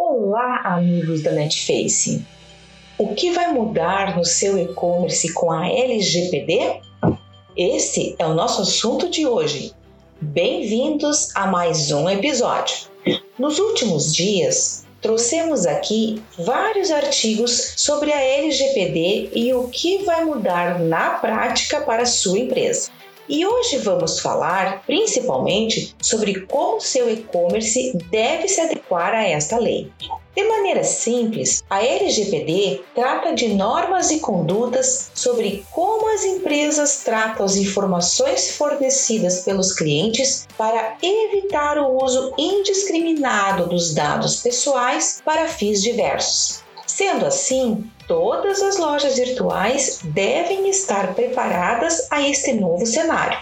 Olá, amigos da Netface! O que vai mudar no seu e-commerce com a LGPD? Esse é o nosso assunto de hoje. Bem-vindos a mais um episódio. Nos últimos dias, trouxemos aqui vários artigos sobre a LGPD e o que vai mudar na prática para a sua empresa. E hoje vamos falar principalmente sobre como seu e-commerce deve se adequar a esta lei. De maneira simples, a LGPD trata de normas e condutas sobre como as empresas tratam as informações fornecidas pelos clientes para evitar o uso indiscriminado dos dados pessoais para fins diversos. Sendo assim, todas as lojas virtuais devem estar preparadas a este novo cenário.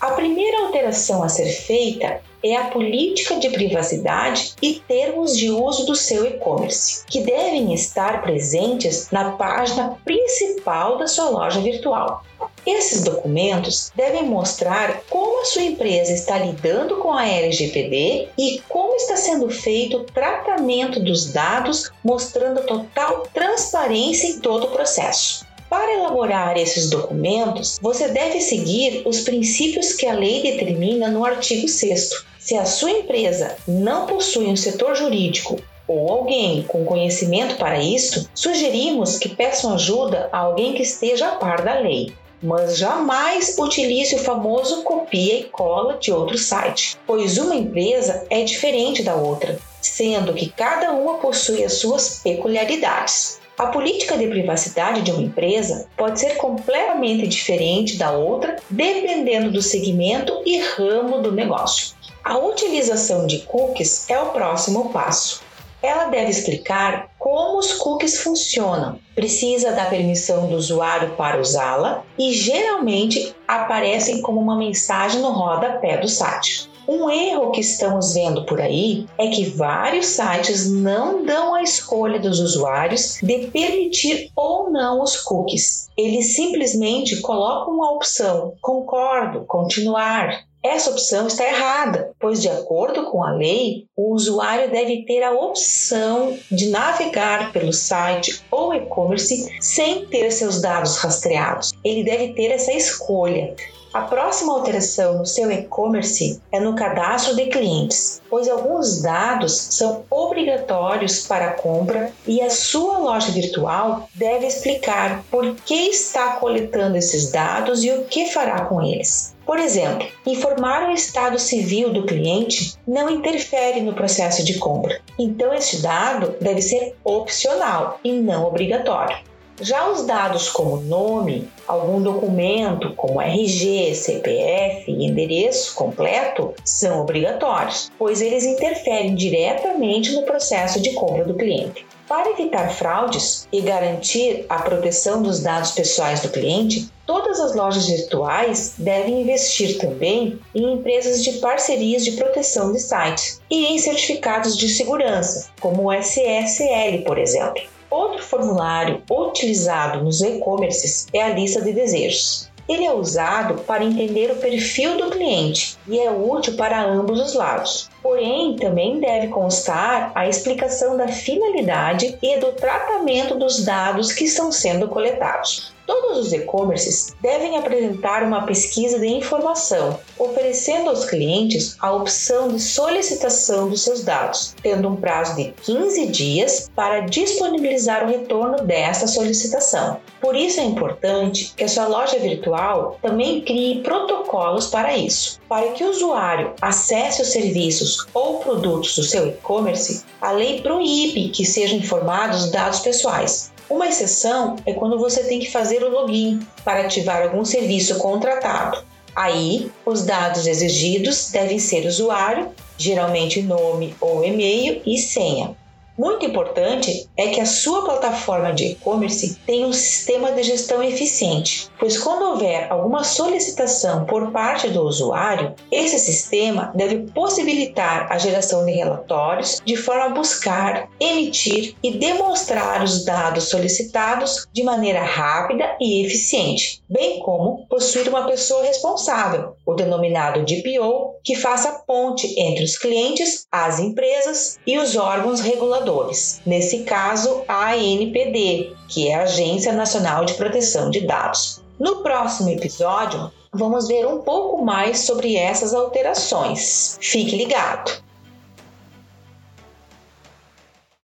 A primeira alteração a ser feita é a política de privacidade e termos de uso do seu e-commerce, que devem estar presentes na página principal da sua loja virtual. Esses documentos devem mostrar como a sua empresa está lidando com a LGPD e como está sendo feito o tratamento dos dados, mostrando total transparência em todo o processo. Para elaborar esses documentos, você deve seguir os princípios que a lei determina no artigo 6. Se a sua empresa não possui um setor jurídico ou alguém com conhecimento para isto, sugerimos que peçam ajuda a alguém que esteja a par da lei mas jamais utilize o famoso copia e cola de outro site, pois uma empresa é diferente da outra, sendo que cada uma possui as suas peculiaridades. A política de privacidade de uma empresa pode ser completamente diferente da outra dependendo do segmento e ramo do negócio. A utilização de cookies é o próximo passo. Ela deve explicar como os cookies funcionam, precisa da permissão do usuário para usá-la e geralmente aparecem como uma mensagem no rodapé do site. Um erro que estamos vendo por aí é que vários sites não dão a escolha dos usuários de permitir ou não os cookies. Eles simplesmente colocam a opção concordo, continuar, essa opção está errada, pois, de acordo com a lei, o usuário deve ter a opção de navegar pelo site ou e-commerce sem ter seus dados rastreados. Ele deve ter essa escolha. A próxima alteração no seu e-commerce é no cadastro de clientes, pois alguns dados são obrigatórios para a compra e a sua loja virtual deve explicar por que está coletando esses dados e o que fará com eles. Por exemplo, informar o estado civil do cliente não interfere no processo de compra, então este dado deve ser opcional e não obrigatório. Já os dados como nome, algum documento como RG, CPF e endereço completo são obrigatórios, pois eles interferem diretamente no processo de compra do cliente. Para evitar fraudes e garantir a proteção dos dados pessoais do cliente, todas as lojas virtuais devem investir também em empresas de parcerias de proteção de sites e em certificados de segurança, como o SSL, por exemplo. Outro formulário utilizado nos e-commerces é a lista de desejos. Ele é usado para entender o perfil do cliente e é útil para ambos os lados. Porém, também deve constar a explicação da finalidade e do tratamento dos dados que estão sendo coletados. Todos os e-commerces devem apresentar uma pesquisa de informação, oferecendo aos clientes a opção de solicitação dos seus dados, tendo um prazo de 15 dias para disponibilizar o retorno desta solicitação. Por isso é importante que a sua loja virtual também crie protocolos para isso. Para que o usuário acesse os serviços ou produtos do seu e-commerce, a lei proíbe que sejam informados dados pessoais, uma exceção é quando você tem que fazer o login para ativar algum serviço contratado. Aí, os dados exigidos devem ser usuário, geralmente nome ou e-mail e senha. Muito importante é que a sua plataforma de e-commerce tenha um sistema de gestão eficiente, pois quando houver alguma solicitação por parte do usuário, esse sistema deve possibilitar a geração de relatórios de forma a buscar, emitir e demonstrar os dados solicitados de maneira rápida e eficiente, bem como possuir uma pessoa responsável, o denominado DPO, que faça ponte entre os clientes, as empresas e os órgãos reguladores. Nesse caso, a ANPD, que é a Agência Nacional de Proteção de Dados. No próximo episódio, vamos ver um pouco mais sobre essas alterações. Fique ligado!